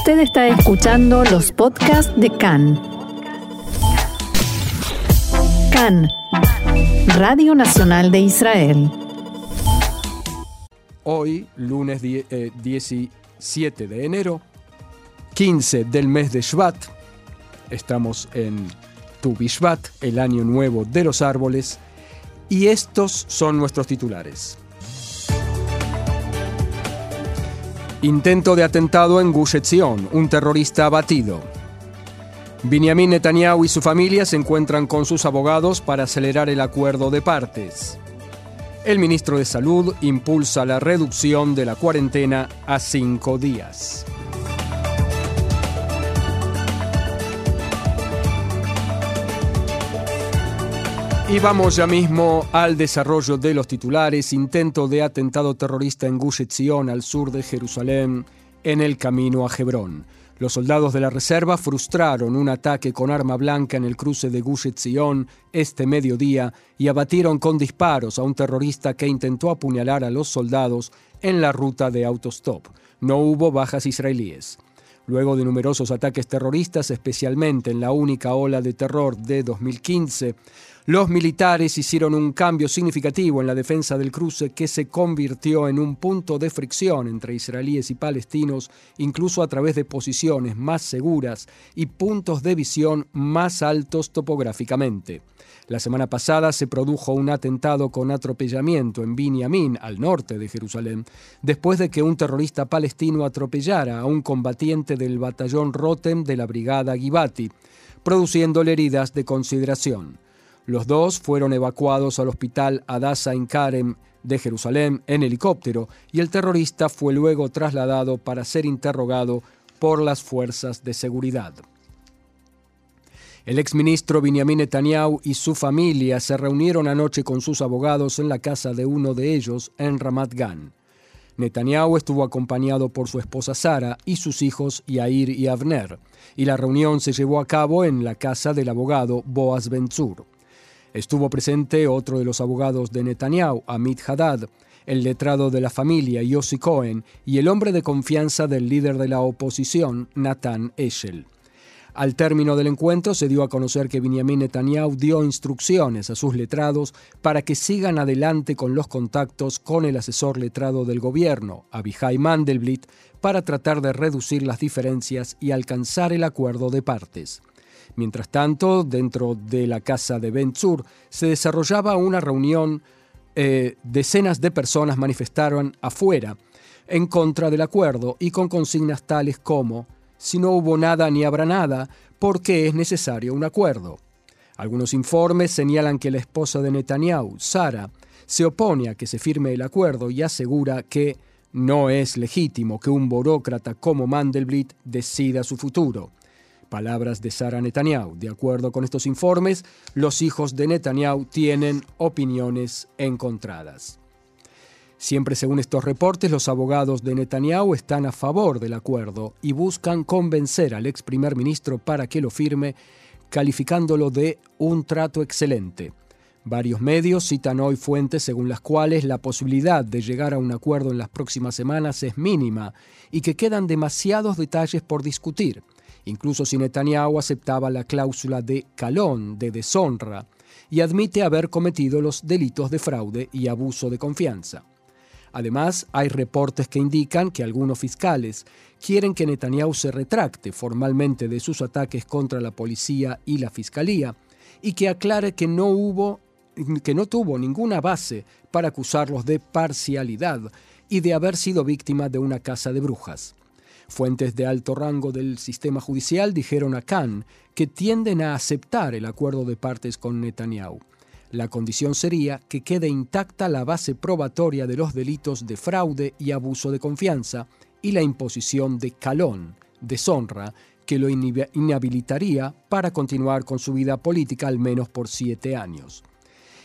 Usted está escuchando los podcasts de CAN. CAN, Radio Nacional de Israel. Hoy, lunes 17 de enero, 15 del mes de Shvat, estamos en Tu Bishvat, el año nuevo de los árboles, y estos son nuestros titulares. Intento de atentado en Gush Etzion, un terrorista abatido. Benjamin Netanyahu y su familia se encuentran con sus abogados para acelerar el acuerdo de partes. El ministro de Salud impulsa la reducción de la cuarentena a cinco días. Y vamos ya mismo al desarrollo de los titulares. Intento de atentado terrorista en Gush Etzion, al sur de Jerusalén, en el camino a Hebrón. Los soldados de la reserva frustraron un ataque con arma blanca en el cruce de Gush Etzion este mediodía y abatieron con disparos a un terrorista que intentó apuñalar a los soldados en la ruta de autostop. No hubo bajas israelíes. Luego de numerosos ataques terroristas, especialmente en la única ola de terror de 2015, los militares hicieron un cambio significativo en la defensa del cruce que se convirtió en un punto de fricción entre israelíes y palestinos, incluso a través de posiciones más seguras y puntos de visión más altos topográficamente. La semana pasada se produjo un atentado con atropellamiento en Binyamin, al norte de Jerusalén, después de que un terrorista palestino atropellara a un combatiente del batallón Rotem de la brigada Givati, produciéndole heridas de consideración. Los dos fueron evacuados al hospital Adasa en Karem de Jerusalén en helicóptero y el terrorista fue luego trasladado para ser interrogado por las fuerzas de seguridad. El exministro Benjamin Netanyahu y su familia se reunieron anoche con sus abogados en la casa de uno de ellos en Ramat Gan. Netanyahu estuvo acompañado por su esposa Sara y sus hijos Yair y Avner, y la reunión se llevó a cabo en la casa del abogado Boaz Benzur. Estuvo presente otro de los abogados de Netanyahu, Amit Haddad, el letrado de la familia, Yossi Cohen, y el hombre de confianza del líder de la oposición, Nathan Eshel. Al término del encuentro se dio a conocer que Benjamin Netanyahu dio instrucciones a sus letrados para que sigan adelante con los contactos con el asesor letrado del gobierno, Abihai Mandelblit, para tratar de reducir las diferencias y alcanzar el acuerdo de partes. Mientras tanto, dentro de la casa de Ben Zur se desarrollaba una reunión. Eh, decenas de personas manifestaron afuera en contra del acuerdo y con consignas tales como si no hubo nada ni habrá nada, ¿por qué es necesario un acuerdo? Algunos informes señalan que la esposa de Netanyahu, Sara, se opone a que se firme el acuerdo y asegura que no es legítimo que un burócrata como Mandelblit decida su futuro. Palabras de Sara Netanyahu. De acuerdo con estos informes, los hijos de Netanyahu tienen opiniones encontradas. Siempre según estos reportes, los abogados de Netanyahu están a favor del acuerdo y buscan convencer al ex primer ministro para que lo firme, calificándolo de un trato excelente. Varios medios citan hoy fuentes según las cuales la posibilidad de llegar a un acuerdo en las próximas semanas es mínima y que quedan demasiados detalles por discutir incluso si Netanyahu aceptaba la cláusula de calón, de deshonra, y admite haber cometido los delitos de fraude y abuso de confianza. Además, hay reportes que indican que algunos fiscales quieren que Netanyahu se retracte formalmente de sus ataques contra la policía y la fiscalía y que aclare que no hubo que no tuvo ninguna base para acusarlos de parcialidad y de haber sido víctima de una casa de brujas. Fuentes de alto rango del sistema judicial dijeron a Khan que tienden a aceptar el acuerdo de partes con Netanyahu. La condición sería que quede intacta la base probatoria de los delitos de fraude y abuso de confianza y la imposición de calón, deshonra, que lo inhabilitaría para continuar con su vida política al menos por siete años.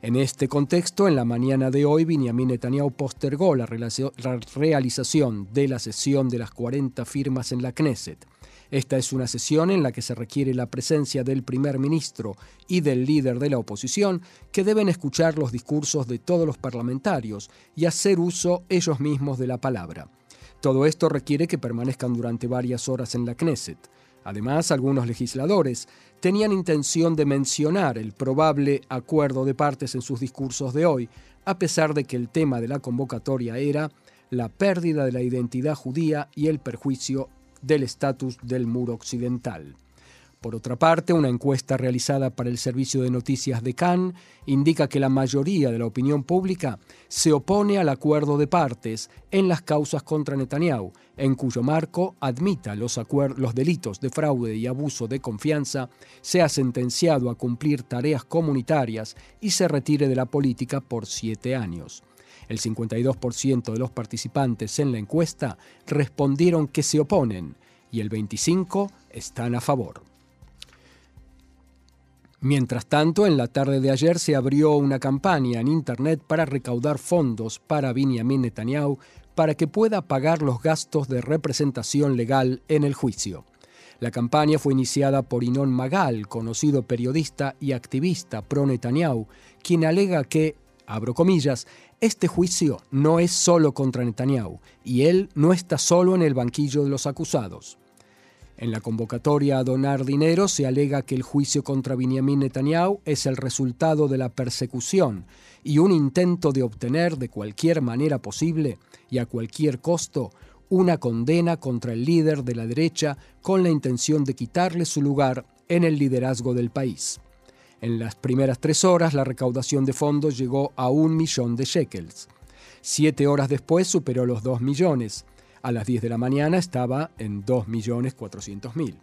En este contexto, en la mañana de hoy, Benjamin Netanyahu postergó la, realización de la sesión de las 40 firmas en la Knesset. Esta es una sesión en la que se requiere la presencia del primer ministro y del líder de la oposición, que deben escuchar los discursos de todos los parlamentarios y hacer uso ellos mismos de la palabra. Todo esto requiere que permanezcan durante varias horas en la Knesset. Además, algunos legisladores tenían intención de mencionar el probable acuerdo de partes en sus discursos de hoy, a pesar de que el tema de la convocatoria era la pérdida de la identidad judía y el perjuicio del estatus del muro occidental. Por otra parte, una encuesta realizada para el Servicio de Noticias de Cannes indica que la mayoría de la opinión pública se opone al acuerdo de partes en las causas contra Netanyahu, en cuyo marco admita los, delitos de fraude y abuso de confianza, sea sentenciado a cumplir tareas comunitarias y se retire de la política por siete años. El 52% de los participantes en la encuesta respondieron que se oponen y el 25% están a favor. Mientras tanto, en la tarde de ayer se abrió una campaña en Internet para recaudar fondos para Benjamin Netanyahu para que pueda pagar los gastos de representación legal en el juicio. La campaña fue iniciada por Inon Magal, conocido periodista y activista pro Netanyahu, quien alega que, abro comillas, este juicio no es solo contra Netanyahu y él no está solo en el banquillo de los acusados. En la convocatoria a donar dinero se alega que el juicio contra Benjamin Netanyahu es el resultado de la persecución y un intento de obtener de cualquier manera posible y a cualquier costo una condena contra el líder de la derecha con la intención de quitarle su lugar en el liderazgo del país. En las primeras tres horas la recaudación de fondos llegó a un millón de shekels. Siete horas después superó los dos millones a las 10 de la mañana estaba en 2.400.000.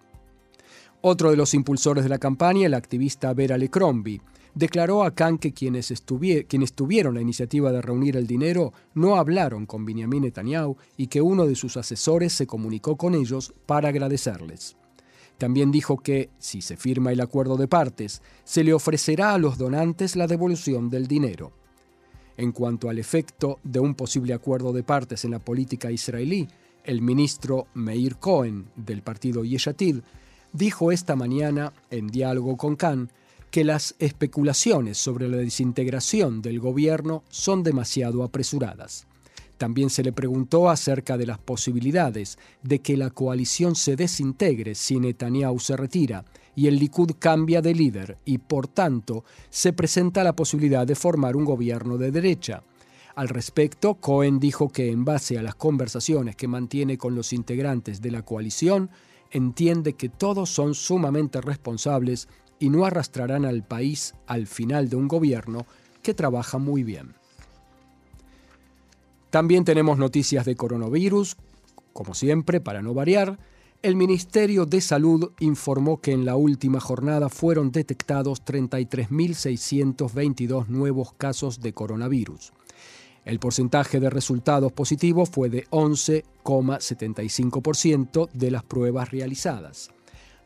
Otro de los impulsores de la campaña, el activista Vera Lecrombie, declaró a Khan que quienes, tuvieron la iniciativa de reunir el dinero no hablaron con Benjamin Netanyahu y que uno de sus asesores se comunicó con ellos para agradecerles. También dijo que, si se firma el acuerdo de partes, se le ofrecerá a los donantes la devolución del dinero. En cuanto al efecto de un posible acuerdo de partes en la política israelí, el ministro Meir Cohen del partido Yeshatid dijo esta mañana, en diálogo con Khan, que las especulaciones sobre la desintegración del gobierno son demasiado apresuradas. También se le preguntó acerca de las posibilidades de que la coalición se desintegre si Netanyahu se retira y el Likud cambia de líder y por tanto se presenta la posibilidad de formar un gobierno de derecha. Al respecto, Cohen dijo que en base a las conversaciones que mantiene con los integrantes de la coalición, entiende que todos son sumamente responsables y no arrastrarán al país al final de un gobierno que trabaja muy bien. También tenemos noticias de coronavirus, como siempre, para no variar. El Ministerio de Salud informó que en la última jornada fueron detectados 33.622 nuevos casos de coronavirus. El porcentaje de resultados positivos fue de 11,75% de las pruebas realizadas.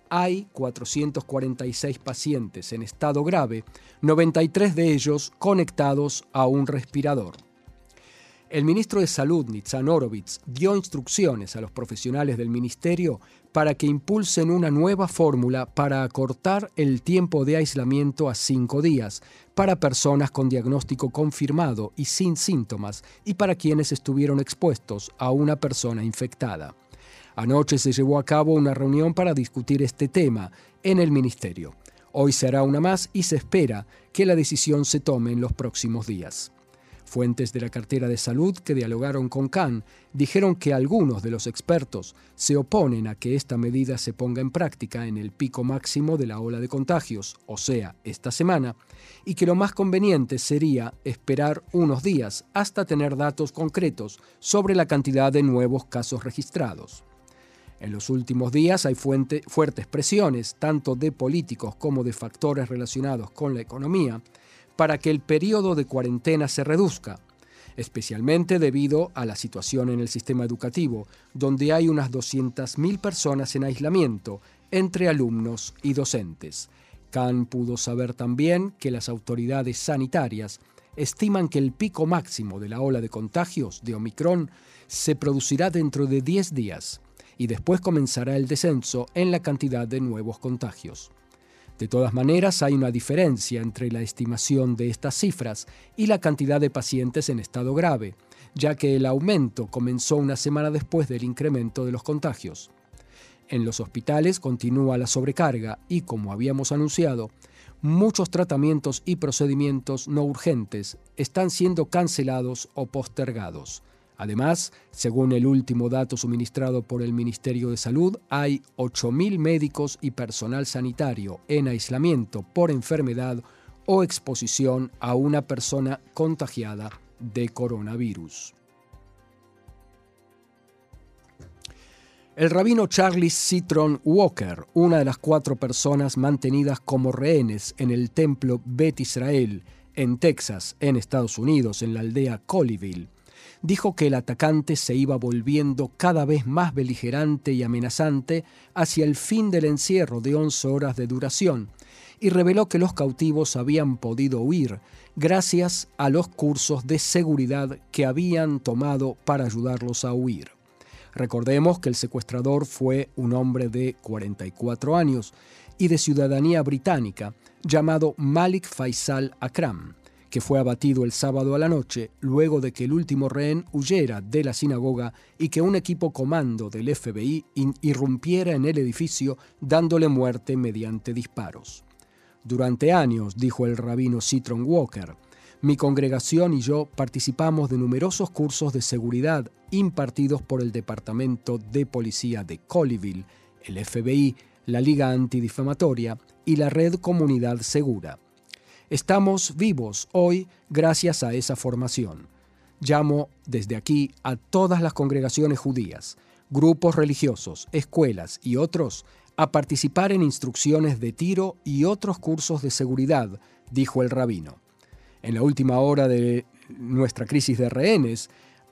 Hay 446 pacientes en estado grave, 93 de ellos conectados a un respirador. El ministro de Salud, Nitzan Orovitz, dio instrucciones a los profesionales del ministerio para que impulsen una nueva fórmula para acortar el tiempo de aislamiento a cinco días para personas con diagnóstico confirmado y sin síntomas y para quienes estuvieron expuestos a una persona infectada. Anoche se llevó a cabo una reunión para discutir este tema en el ministerio. Hoy se hará una más y se espera que la decisión se tome en los próximos días. Fuentes de la cartera de salud que dialogaron con Khan dijeron que algunos de los expertos se oponen a que esta medida se ponga en práctica en el pico máximo de la ola de contagios, o sea, esta semana, y que lo más conveniente sería esperar unos días hasta tener datos concretos sobre la cantidad de nuevos casos registrados. En los últimos días hay fuertes presiones, tanto de políticos como de factores relacionados con la economía, para que el periodo de cuarentena se reduzca, especialmente debido a la situación en el sistema educativo, donde hay unas 200.000 personas en aislamiento entre alumnos y docentes. Khan pudo saber también que las autoridades sanitarias estiman que el pico máximo de la ola de contagios de Omicron se producirá dentro de 10 días y después comenzará el descenso en la cantidad de nuevos contagios. De todas maneras, hay una diferencia entre la estimación de estas cifras y la cantidad de pacientes en estado grave, ya que el aumento comenzó una semana después del incremento de los contagios. En los hospitales continúa la sobrecarga y, como habíamos anunciado, muchos tratamientos y procedimientos no urgentes están siendo cancelados o postergados. Además, según el último dato suministrado por el Ministerio de Salud, hay 8.000 médicos y personal sanitario en aislamiento por enfermedad o exposición a una persona contagiada de coronavirus. El rabino Charlie Citron Walker, una de las cuatro personas mantenidas como rehenes en el templo Bet Israel en Texas, en Estados Unidos, en la aldea Colleyville, dijo que el atacante se iba volviendo cada vez más beligerante y amenazante hacia el fin del encierro de 11 horas de duración y reveló que los cautivos habían podido huir gracias a los cursos de seguridad que habían tomado para ayudarlos a huir. Recordemos que el secuestrador fue un hombre de 44 años y de ciudadanía británica llamado Malik Faisal Akram que fue abatido el sábado a la noche luego de que el último rehén huyera de la sinagoga y que un equipo comando del FBI irrumpiera en el edificio dándole muerte mediante disparos. Durante años, dijo el rabino Citron Walker, mi congregación y yo participamos de numerosos cursos de seguridad impartidos por el Departamento de Policía de Colleyville, el FBI, la Liga Antidifamatoria y la Red Comunidad Segura. Estamos vivos hoy gracias a esa formación. Llamo desde aquí a todas las congregaciones judías, grupos religiosos, escuelas y otros a participar en instrucciones de tiro y otros cursos de seguridad, dijo el rabino. En la última hora de nuestra crisis de rehenes,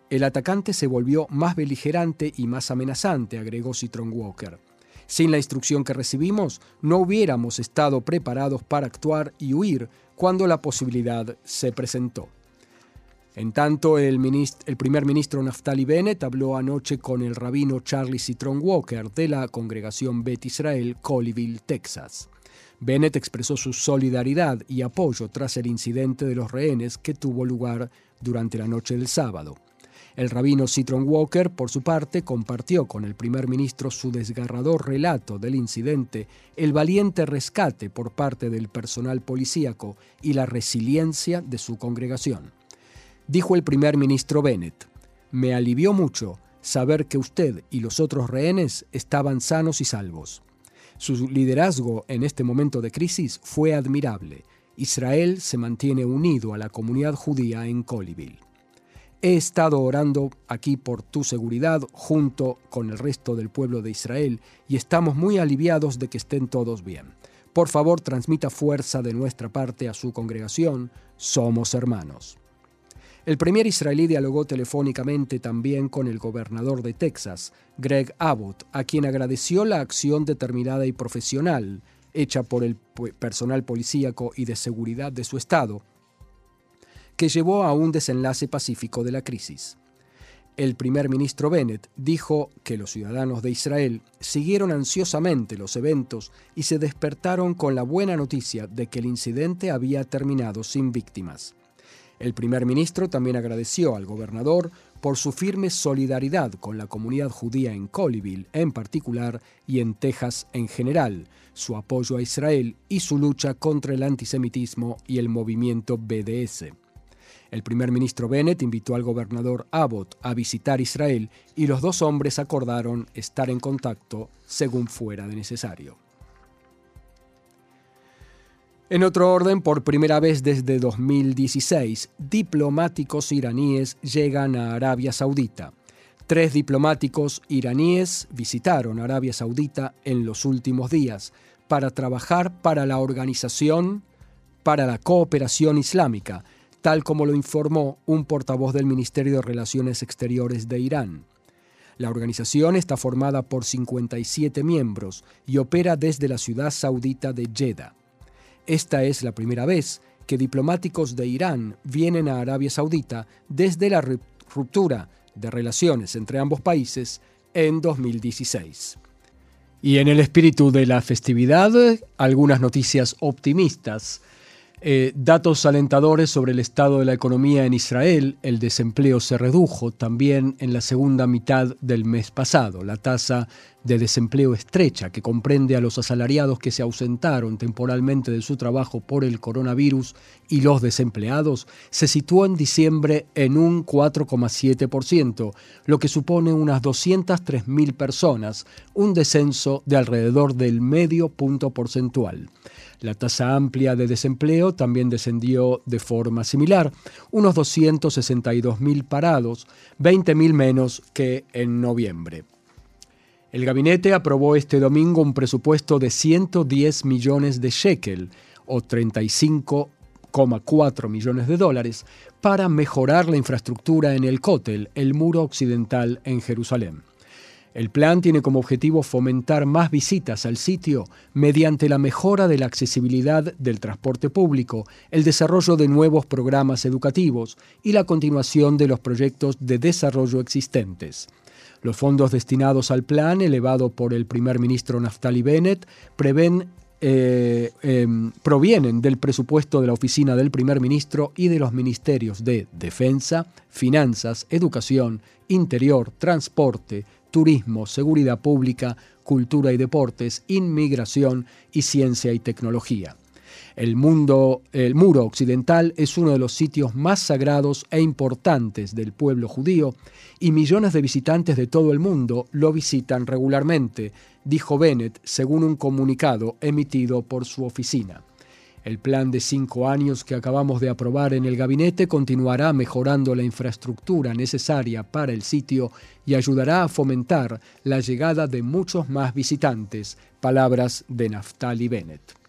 el atacante se volvió más beligerante y más amenazante, agregó Citron Walker. Sin la instrucción que recibimos, no hubiéramos estado preparados para actuar y huir cuando la posibilidad se presentó. En tanto, el, primer ministro Naftali Bennett habló anoche con el rabino Charlie Citron Walker de la congregación Bet Israel, Colleyville, Texas. Bennett expresó su solidaridad y apoyo tras el incidente de los rehenes que tuvo lugar durante la noche del sábado. El rabino Citron Walker, por su parte, compartió con el primer ministro su desgarrador relato del incidente, el valiente rescate por parte del personal policíaco y la resiliencia de su congregación. Dijo el primer ministro Bennett, me alivió mucho saber que usted y los otros rehenes estaban sanos y salvos. Su liderazgo en este momento de crisis fue admirable. Israel se mantiene unido a la comunidad judía en Colleyville. He estado orando aquí por tu seguridad junto con el resto del pueblo de Israel y estamos muy aliviados de que estén todos bien. Por favor, transmita fuerza de nuestra parte a su congregación. Somos hermanos. El primer israelí dialogó telefónicamente también con el gobernador de Texas, Greg Abbott, a quien agradeció la acción determinada y profesional hecha por el personal policíaco y de seguridad de su estado que llevó a un desenlace pacífico de la crisis. El primer ministro Bennett dijo que los ciudadanos de Israel siguieron ansiosamente los eventos y se despertaron con la buena noticia de que el incidente había terminado sin víctimas. El primer ministro también agradeció al gobernador por su firme solidaridad con la comunidad judía en Colleyville en particular y en Texas en general, su apoyo a Israel y su lucha contra el antisemitismo y el movimiento BDS. El primer ministro Bennett invitó al gobernador Abbott a visitar Israel y los dos hombres acordaron estar en contacto según fuera de necesario. En otro orden, por primera vez desde 2016, diplomáticos iraníes llegan a Arabia Saudita. Tres diplomáticos iraníes visitaron Arabia Saudita en los últimos días para trabajar para la Organización para la Cooperación Islámica, tal como lo informó un portavoz del Ministerio de Relaciones Exteriores de Irán. La organización está formada por 57 miembros y opera desde la ciudad saudita de Jeddah. Esta es la primera vez que diplomáticos de Irán vienen a Arabia Saudita desde la ruptura de relaciones entre ambos países en 2016. Y en el espíritu de la festividad, algunas noticias optimistas. Eh, datos alentadores sobre el estado de la economía en Israel. El desempleo se redujo también en la segunda mitad del mes pasado. La tasa de desempleo estrecha, que comprende a los asalariados que se ausentaron temporalmente de su trabajo por el coronavirus y los desempleados, se situó en diciembre en un 4,7%, lo que supone unas 203.000 personas, un descenso de alrededor del medio punto porcentual. La tasa amplia de desempleo también descendió de forma similar, unos 262.000 parados, 20.000 menos que en noviembre. El gabinete aprobó este domingo un presupuesto de 110 millones de shekel, o 35,4 millones de dólares, para mejorar la infraestructura en el Kotel, el muro occidental en Jerusalén. El plan tiene como objetivo fomentar más visitas al sitio mediante la mejora de la accesibilidad del transporte público, el desarrollo de nuevos programas educativos y la continuación de los proyectos de desarrollo existentes. Los fondos destinados al plan, elevado por el primer ministro Naftali Bennett, eh, em, provienen del presupuesto de la oficina del primer ministro y de los ministerios de Defensa, Finanzas, Educación, Interior, Transporte, turismo, seguridad pública, cultura y deportes, inmigración y ciencia y tecnología. El, mundo, el muro occidental es uno de los sitios más sagrados e importantes del pueblo judío y millones de visitantes de todo el mundo lo visitan regularmente, dijo Bennett según un comunicado emitido por su oficina. El plan de cinco años que acabamos de aprobar en el gabinete continuará mejorando la infraestructura necesaria para el sitio y ayudará a fomentar la llegada de muchos más visitantes. Palabras de Naftali Bennett.